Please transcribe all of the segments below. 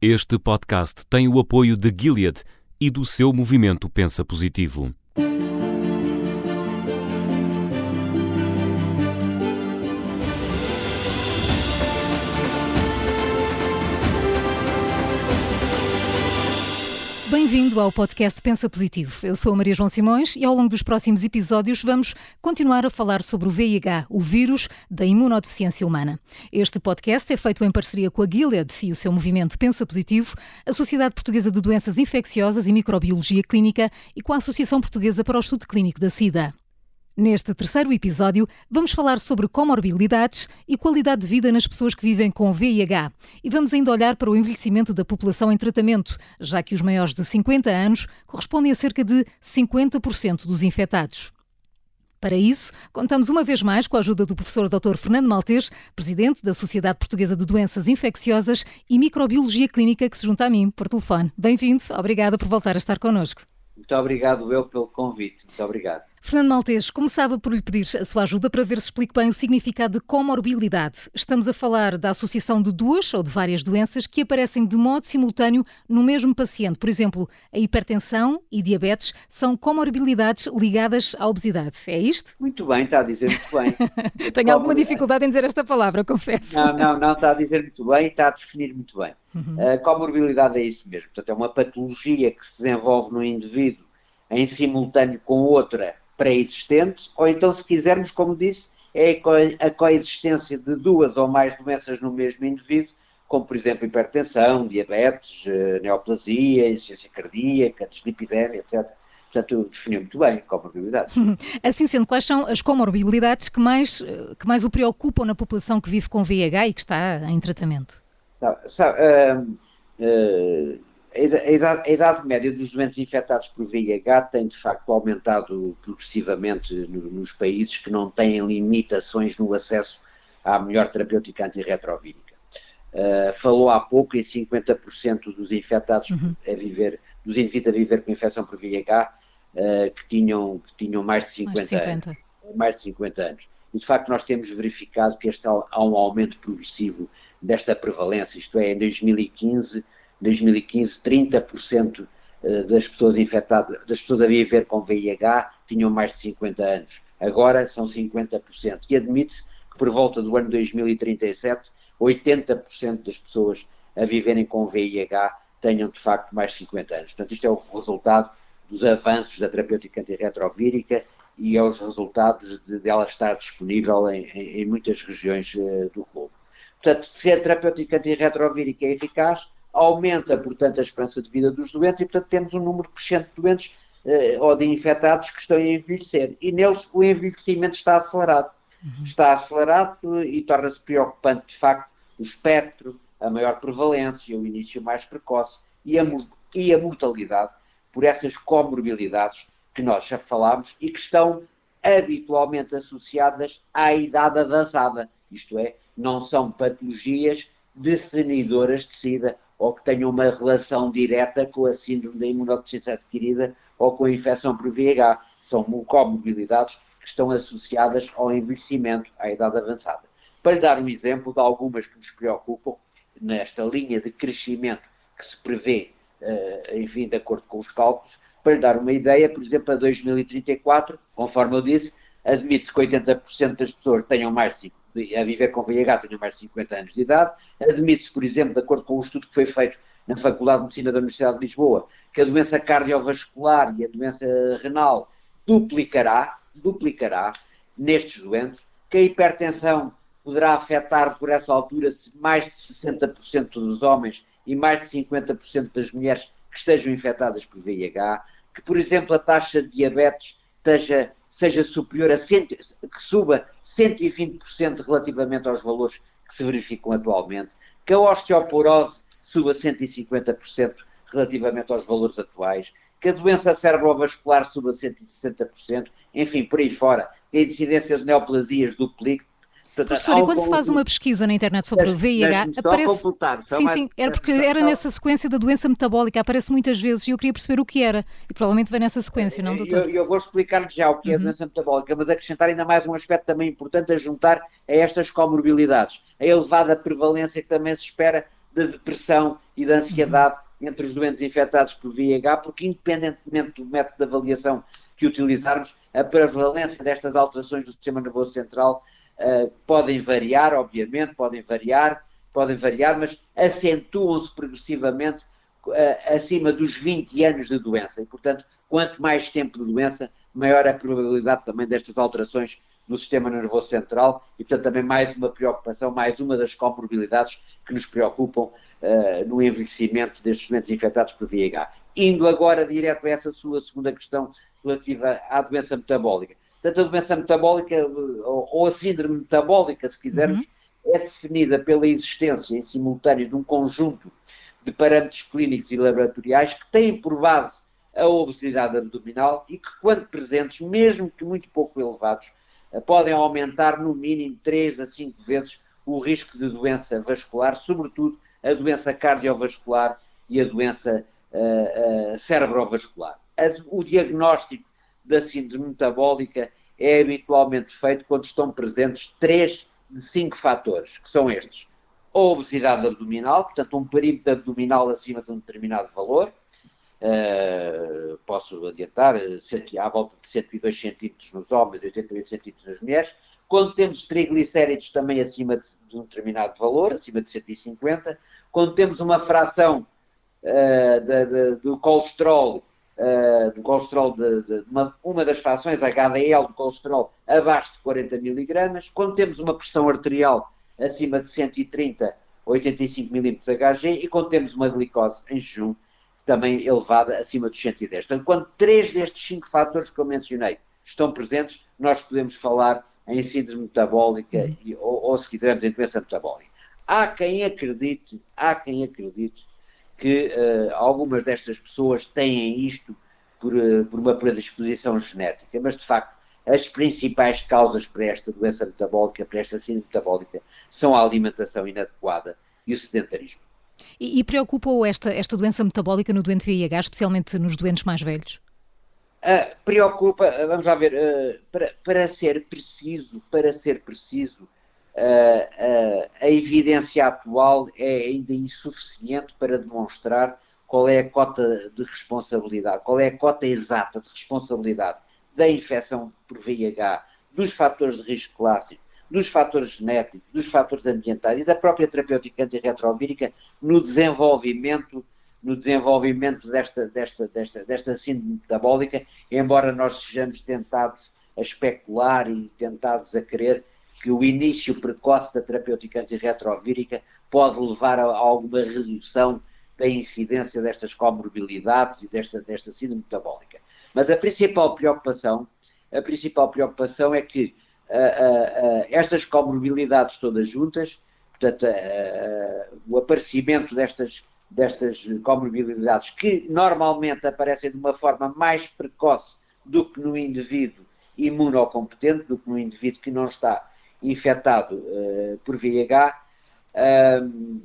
Este podcast tem o apoio de Gilead e do seu movimento Pensa Positivo. Bem-vindo ao podcast Pensa Positivo. Eu sou a Maria João Simões e ao longo dos próximos episódios vamos continuar a falar sobre o VIH, o vírus da imunodeficiência humana. Este podcast é feito em parceria com a Gilead e o seu movimento Pensa Positivo, a Sociedade Portuguesa de Doenças Infecciosas e Microbiologia Clínica e com a Associação Portuguesa para o Estudo Clínico da SIDA. Neste terceiro episódio, vamos falar sobre comorbilidades e qualidade de vida nas pessoas que vivem com VIH. E vamos ainda olhar para o envelhecimento da população em tratamento, já que os maiores de 50 anos correspondem a cerca de 50% dos infectados. Para isso, contamos uma vez mais com a ajuda do professor Dr. Fernando Maltês, presidente da Sociedade Portuguesa de Doenças Infecciosas e Microbiologia Clínica, que se junta a mim por telefone. Bem-vindo, obrigada por voltar a estar connosco. Muito obrigado eu pelo convite. Muito obrigado. Fernando Maltês, começava por lhe pedir a sua ajuda para ver se explico bem o significado de comorbilidade. Estamos a falar da associação de duas ou de várias doenças que aparecem de modo simultâneo no mesmo paciente. Por exemplo, a hipertensão e diabetes são comorbilidades ligadas à obesidade. É isto? Muito bem, está a dizer muito bem. Tenho alguma dificuldade em dizer esta palavra, confesso. Não, não, não, está a dizer muito bem e está a definir muito bem. Uhum. A comorbilidade é isso mesmo. Portanto, é uma patologia que se desenvolve no indivíduo em simultâneo com outra pré-existente, ou então, se quisermos, como disse, é a coexistência de duas ou mais doenças no mesmo indivíduo, como, por exemplo, hipertensão, diabetes, eh, neoplasia, insuficiência cardíaca, dislipidemia, etc. Portanto, definiu muito bem comorbilidades. Assim sendo, quais são as comorbilidades que mais, que mais o preocupam na população que vive com VIH e que está em tratamento? Não, sabe, uh, uh, a idade, a idade, média dos doentes infectados por VIH tem de facto aumentado progressivamente nos países que não têm limitações no acesso à melhor terapêutica antirretrovírica. Uh, falou há pouco em 50% dos infectados uhum. a viver, dos indivíduos a viver com infecção por VIH uh, que, tinham, que tinham mais de 50, mais de 50. anos. Mais de 50 anos. E de facto nós temos verificado que este, há um aumento progressivo desta prevalência, isto é, em 2015 2015, 30% eh, das pessoas infectadas, das pessoas a viver com VIH tinham mais de 50 anos. Agora são 50%. E admite-se que por volta do ano 2037, 80% das pessoas a viverem com VIH tenham de facto mais de 50 anos. Portanto, isto é o resultado dos avanços da terapêutica antirretrovírica e é os resultados de, dela estar disponível em, em, em muitas regiões uh, do globo. Portanto, se a terapêutica antirretrovírica é eficaz, aumenta, portanto, a esperança de vida dos doentes e, portanto, temos um número crescente de doentes eh, ou de infectados que estão a envelhecer. E neles o envelhecimento está acelerado. Uhum. Está acelerado e torna-se preocupante, de facto, o espectro, a maior prevalência, o início mais precoce e a, e a mortalidade por essas comorbilidades que nós já falámos e que estão habitualmente associadas à idade avançada. Isto é, não são patologias definidoras de SIDA ou que tenham uma relação direta com a síndrome da imunodeficiência adquirida ou com a infecção por VIH. São comorbidades que estão associadas ao envelhecimento, à idade avançada. Para dar um exemplo de algumas que nos preocupam, nesta linha de crescimento que se prevê, uh, enfim, de acordo com os cálculos, para dar uma ideia, por exemplo, a 2034, conforme eu disse, admite-se que 80% das pessoas tenham mais de 5 a viver com VIH tenham mais de 50 anos de idade. Admite-se, por exemplo, de acordo com o estudo que foi feito na Faculdade de Medicina da Universidade de Lisboa, que a doença cardiovascular e a doença renal duplicará, duplicará nestes doentes, que a hipertensão poderá afetar por essa altura mais de 60% dos homens e mais de 50% das mulheres que estejam infectadas por VIH, que, por exemplo, a taxa de diabetes esteja seja superior a cento, que suba 120% relativamente aos valores que se verificam atualmente, que a osteoporose suba 150% relativamente aos valores atuais, que a doença cerebrovascular suba 160%, enfim, por aí fora, que a incidência de neoplasias duplique, Professor, e quando se faz uma pesquisa na internet sobre o VIH, aparece. Sim, mais... sim, era porque era nessa sequência da doença metabólica, aparece muitas vezes e eu queria perceber o que era. E provavelmente vem nessa sequência, não, doutor? Eu, eu vou explicar-lhe já o que é a uhum. doença metabólica, mas acrescentar ainda mais um aspecto também importante a juntar a estas comorbilidades. A elevada prevalência que também se espera de depressão e de ansiedade entre os doentes infectados por VIH, porque independentemente do método de avaliação que utilizarmos, a prevalência destas alterações do sistema nervoso central uh, podem variar, obviamente, podem variar, podem variar, mas acentuam-se progressivamente uh, acima dos 20 anos de doença. E, portanto, quanto mais tempo de doença, maior a probabilidade também destas alterações no sistema nervoso central e, portanto, também mais uma preocupação, mais uma das comorbilidades que nos preocupam uh, no envelhecimento destes doentes infectados por VIH. Indo agora direto a essa sua segunda questão relativa à doença metabólica. Portanto, a doença metabólica, ou a síndrome metabólica, se quisermos, uhum. é definida pela existência em simultâneo de um conjunto de parâmetros clínicos e laboratoriais que têm por base a obesidade abdominal e que, quando presentes, mesmo que muito pouco elevados, eh, podem aumentar no mínimo 3 a 5 vezes o risco de doença vascular, sobretudo a doença cardiovascular e a doença uh, uh, cerebrovascular. o diagnóstico da síndrome metabólica é habitualmente feito quando estão presentes 3 de 5 fatores, que são estes. A obesidade abdominal, portanto um perímetro abdominal acima de um determinado valor, Uh, posso adiantar, à volta de 102 centímetros nos homens e 88 centímetros nas mulheres. Quando temos triglicéridos também acima de, de, um determinado valor, acima de 150. Quando temos uma fração uh, do colesterol, uh, do colesterol de, uma, uma, das frações, HDL do colesterol, abaixo de 40 miligramas. Quando temos uma pressão arterial acima de 130, 85 milímetros Hg. E quando temos uma glicose em jejum também elevada acima dos 110. Portanto, quando três destes cinco fatores que eu mencionei estão presentes, nós podemos falar em síndrome metabólica e, ou, ou, se quisermos, em doença metabólica. Há quem acredite, há quem acredite que uh, algumas destas pessoas têm isto por, uh, por uma predisposição genética, mas de facto as principais causas para esta doença metabólica, para esta síndrome metabólica, são a alimentação inadequada e o sedentarismo. E, e preocupa-o esta, esta doença metabólica no doente VIH, especialmente nos doentes mais velhos? Uh, preocupa, vamos lá ver, uh, para, para ser preciso, para ser preciso, a evidência atual é ainda insuficiente para demonstrar qual é a cota de responsabilidade, qual é a cota exata de responsabilidade da infecção por VIH, dos fatores de risco clássico, dos fatores genéticos, dos fatores ambientais e da própria terapêutica antirretrovírica no desenvolvimento no desenvolvimento desta, desta, desta, desta síndrome metabólica, embora nós sejamos tentados a especular e tentados a crer que o início precoce da terapêutica antirretrovírica pode levar a, alguma redução da incidência destas comorbilidades e desta, desta síndrome metabólica. Mas a principal preocupação, a principal preocupação é que estas comorbilidades todas juntas, portanto, o aparecimento destas, destas comorbilidades que normalmente aparecem de uma forma mais precoce do que no indivíduo imunocompetente, do que no indivíduo que não está infectado uh, por VIH, um,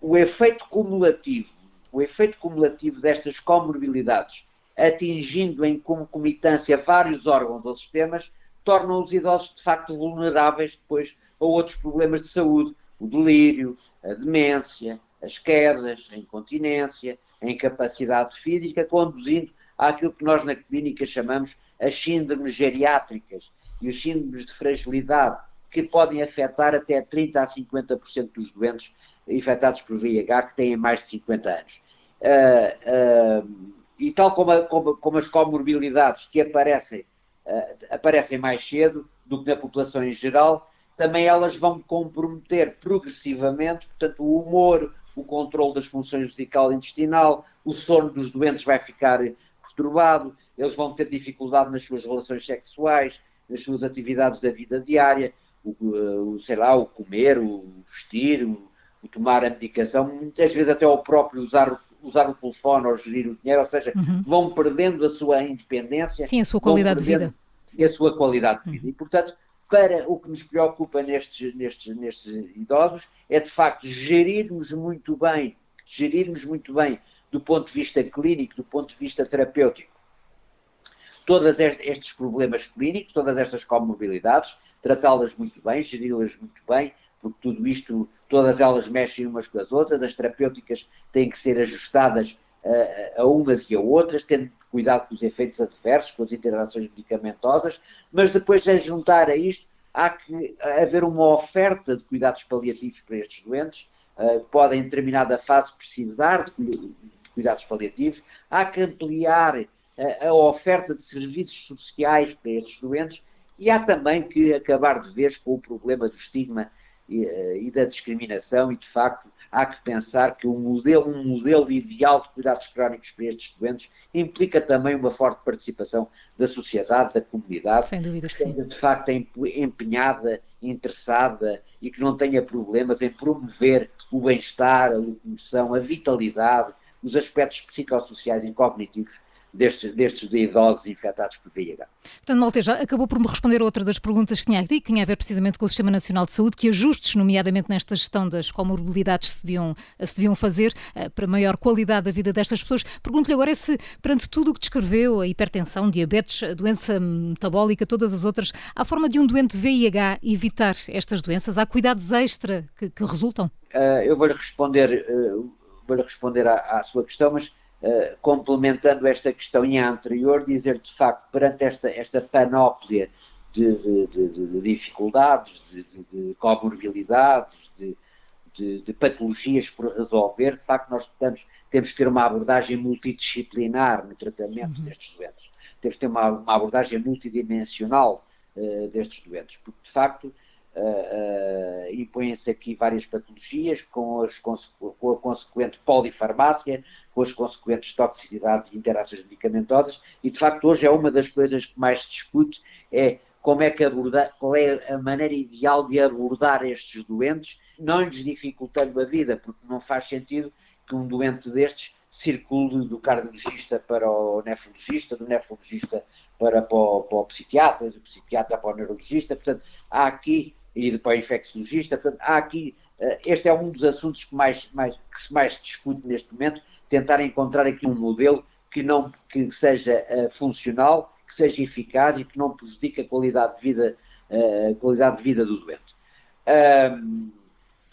o efeito cumulativo, o efeito cumulativo destas comorbilidades atingindo em concomitância vários órgãos ou sistemas, tornam os idosos de facto vulneráveis depois a outros problemas de saúde, o delírio, a demência, as quedas, a incontinência, a incapacidade física, conduzindo àquilo que nós na clínica chamamos as síndromes geriátricas e os síndromes de fragilidade, que podem afetar até 30% a 50% dos doentes infectados por VIH que têm mais de 50 anos. Uh, uh, e tal como, a, como, como as comorbilidades que aparecem uh, aparecem mais cedo do que na população em geral, também elas vão comprometer progressivamente, portanto, o humor, o controle das funções vesical e intestinal, o sono dos doentes vai ficar perturbado, eles vão ter dificuldade nas suas relações sexuais, nas suas atividades da vida diária, o, o sei lá, o comer, o vestir, o, o, tomar a medicação, muitas vezes até o próprio usar, usar o telefone ou gerir o dinheiro, ou seja, uhum. vão perdendo a sua independência. Sim, a sua qualidade de vida. E a sua qualidade de vida. Uhum. E, portanto, para o que nos preocupa nestes, nestes, nestes idosos é, de facto, gerirmos muito bem, gerirmos muito bem do ponto de vista clínico, do ponto de vista terapêutico, todos estes problemas clínicos, todas estas comorbilidades, tratá-las muito bem, geri-las muito bem, porque tudo isto, todas elas mexem umas com as outras, as terapêuticas têm que ser ajustadas a, a umas e a outras, tendo cuidado com os efeitos adversos, com as interações medicamentosas, mas depois a juntar a isto, há que haver uma oferta de cuidados paliativos para estes doentes, uh, podem em determinada fase precisar de cuidados paliativos, há que ampliar a, oferta de serviços sociais para estes doentes e há também que acabar de vez com o problema do estigma e, eh, e, da discriminação e, de facto, há que pensar que um modelo, um modelo ideal de cuidados crónicos para estes doentes implica também uma forte participação da sociedade, da comunidade, Sem dúvida que esteja, de facto, empenhada, interessada e que não tenha problemas em promover o bem-estar, a locomoção, a vitalidade, os aspectos psicossociais e cognitivos destes, destes idosos infectados por VIH. Portanto, Malte, já acabou por me responder a outra das perguntas que tinha aqui, que tinha a ver precisamente com o Sistema Nacional de Saúde, que ajustes, nomeadamente nesta gestão das comorbilidades, se deviam, se deviam fazer uh, para maior qualidade da vida destas pessoas. Pergunto-lhe agora se, perante tudo o que descreveu, a hipertensão, diabetes, a doença metabólica, todas as outras, há forma de um doente VIH evitar estas doenças? Há cuidados extra que, que resultam? Uh, eu vou-lhe responder, uh, vou responder à, à sua questão, mas Uh, complementando esta questão e a anterior, dizer de facto, perante esta, esta panóplia de, de, de, de dificuldades, de, comorbilidades, de, patologias por resolver, de facto nós temos, temos que ter uma abordagem multidisciplinar no tratamento uhum. destes doentes. Temos que ter uma, uma abordagem multidimensional uh, destes doentes, porque de facto Uh, uh, impõem-se aqui várias patologias com, as, com, a consequente polifarmácia, com as consequentes toxicidades e interações medicamentosas, e de facto hoje é uma das coisas que mais se discute, é como é que abordar, qual é a maneira ideal de abordar estes doentes, não lhes dificultando a vida, porque não faz sentido que um doente destes circule do cardiologista para o nefrologista, do nefrologista para, para, o, para o psiquiatra, do psiquiatra para o neurologista, portanto, há aqui e depois infecciologista. Portanto, há aqui, uh, este é um dos assuntos que, mais, mais, que se mais discute neste momento, tentar encontrar aqui um modelo que, não, que seja uh, funcional, que seja eficaz e que não prejudique a qualidade de vida, uh, qualidade de vida do doente. Um,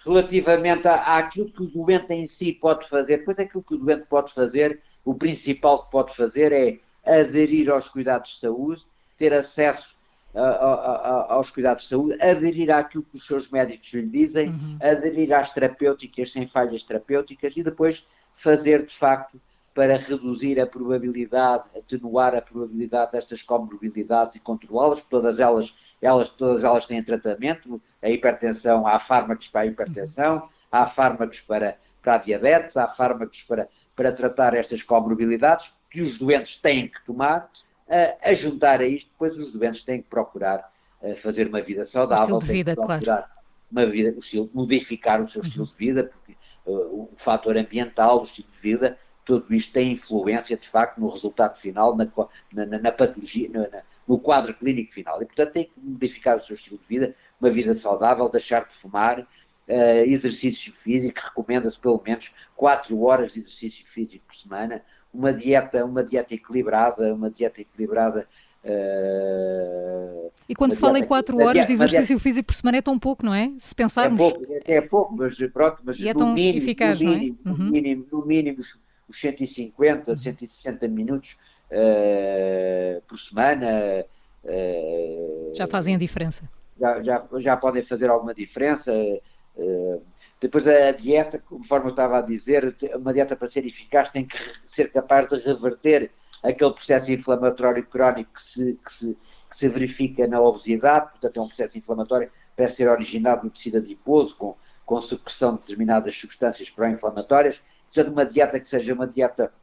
relativamente àquilo que o doente em si pode fazer, pois aquilo que o doente pode fazer, o principal que pode fazer é aderir aos cuidados de saúde, ter acesso aos cuidados de saúde, aderir àquilo que os seus médicos lhe dizem, uhum. aderir às terapêuticas sem falhas terapêuticas e depois fazer de facto para reduzir a probabilidade, atenuar a probabilidade destas comorbilidades e controlá-las, todas elas, elas, todas elas têm tratamento, a hipertensão, há fármacos para a hipertensão, há fármacos para, para a diabetes, há fármacos para, para tratar estas comorbilidades que os doentes têm que tomar, a juntar a isto, depois os doentes têm que procurar fazer uma vida saudável, um vida, têm que procurar claro. uma vida, o estilo, modificar o seu estilo uhum. de vida, porque uh, o fator ambiental, o estilo de vida, tudo isto tem influência, de facto, no resultado final, na, na, na patologia, na, no quadro clínico final. E, portanto, tem que modificar o seu estilo de vida, uma vida saudável, deixar de fumar, uh, exercício físico, recomenda-se pelo menos 4 horas de exercício físico por semana, uma dieta, uma dieta equilibrada, uma dieta equilibrada. Uh, e quando se fala em 4 horas dieta, de exercício dieta, físico por semana é tão pouco, não é? Se pensarmos. É pouco, é, é pouco mas pronto, mas é tão mínimo, eficaz, no mínimo, não é? Uhum. No mínimo, no mínimo os, os 150, 160 minutos uh, por semana. Uh, já fazem a diferença. Já, já, já podem fazer alguma diferença. Depois a dieta, conforme eu estava a dizer, uma dieta para ser eficaz tem que ser capaz de reverter aquele processo inflamatório crónico que se, que se, que se verifica na obesidade, portanto é um processo inflamatório deve ser originado no tecido adiposo, com, com de determinadas substâncias pró-inflamatórias, portanto uma dieta que seja uma dieta,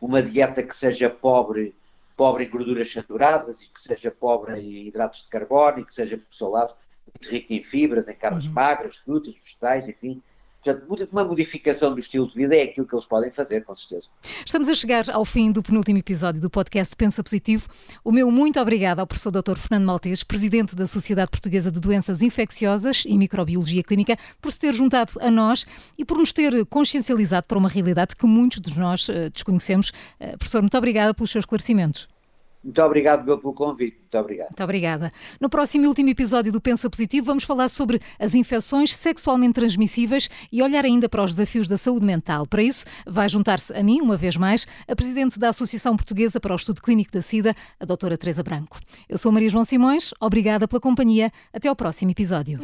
uma dieta que seja pobre, pobre em gorduras saturadas e que seja pobre em hidratos de carbono e que seja, por seu lado, muito rico em fibras, em carnes uhum. magras, frutas, vegetais, enfim. Portanto, uma modificação do estilo de vida é aquilo que eles podem fazer, com certeza. Estamos a chegar ao fim do penúltimo episódio do podcast Pensa Positivo. O meu muito obrigado ao professor Dr. Fernando Maltês, presidente da Sociedade Portuguesa de Doenças Infecciosas e Microbiologia Clínica, por se ter juntado a nós e por nos ter consciencializado para uma realidade que muitos de nós uh, desconhecemos. Uh, professor, muito obrigada pelos seus esclarecimentos. Muito obrigado pelo convite. Muito obrigado. Muito obrigada. No próximo e último episódio do Pensa Positivo, vamos falar sobre as infecções sexualmente transmissíveis e olhar ainda para os desafios da saúde mental. Para isso, vai juntar-se a mim, uma vez mais, a Presidente da Associação Portuguesa para o Estudo Clínico da SIDA, a doutora Teresa Branco. Eu sou Maria João Simões, obrigada pela companhia. Até ao próximo episódio.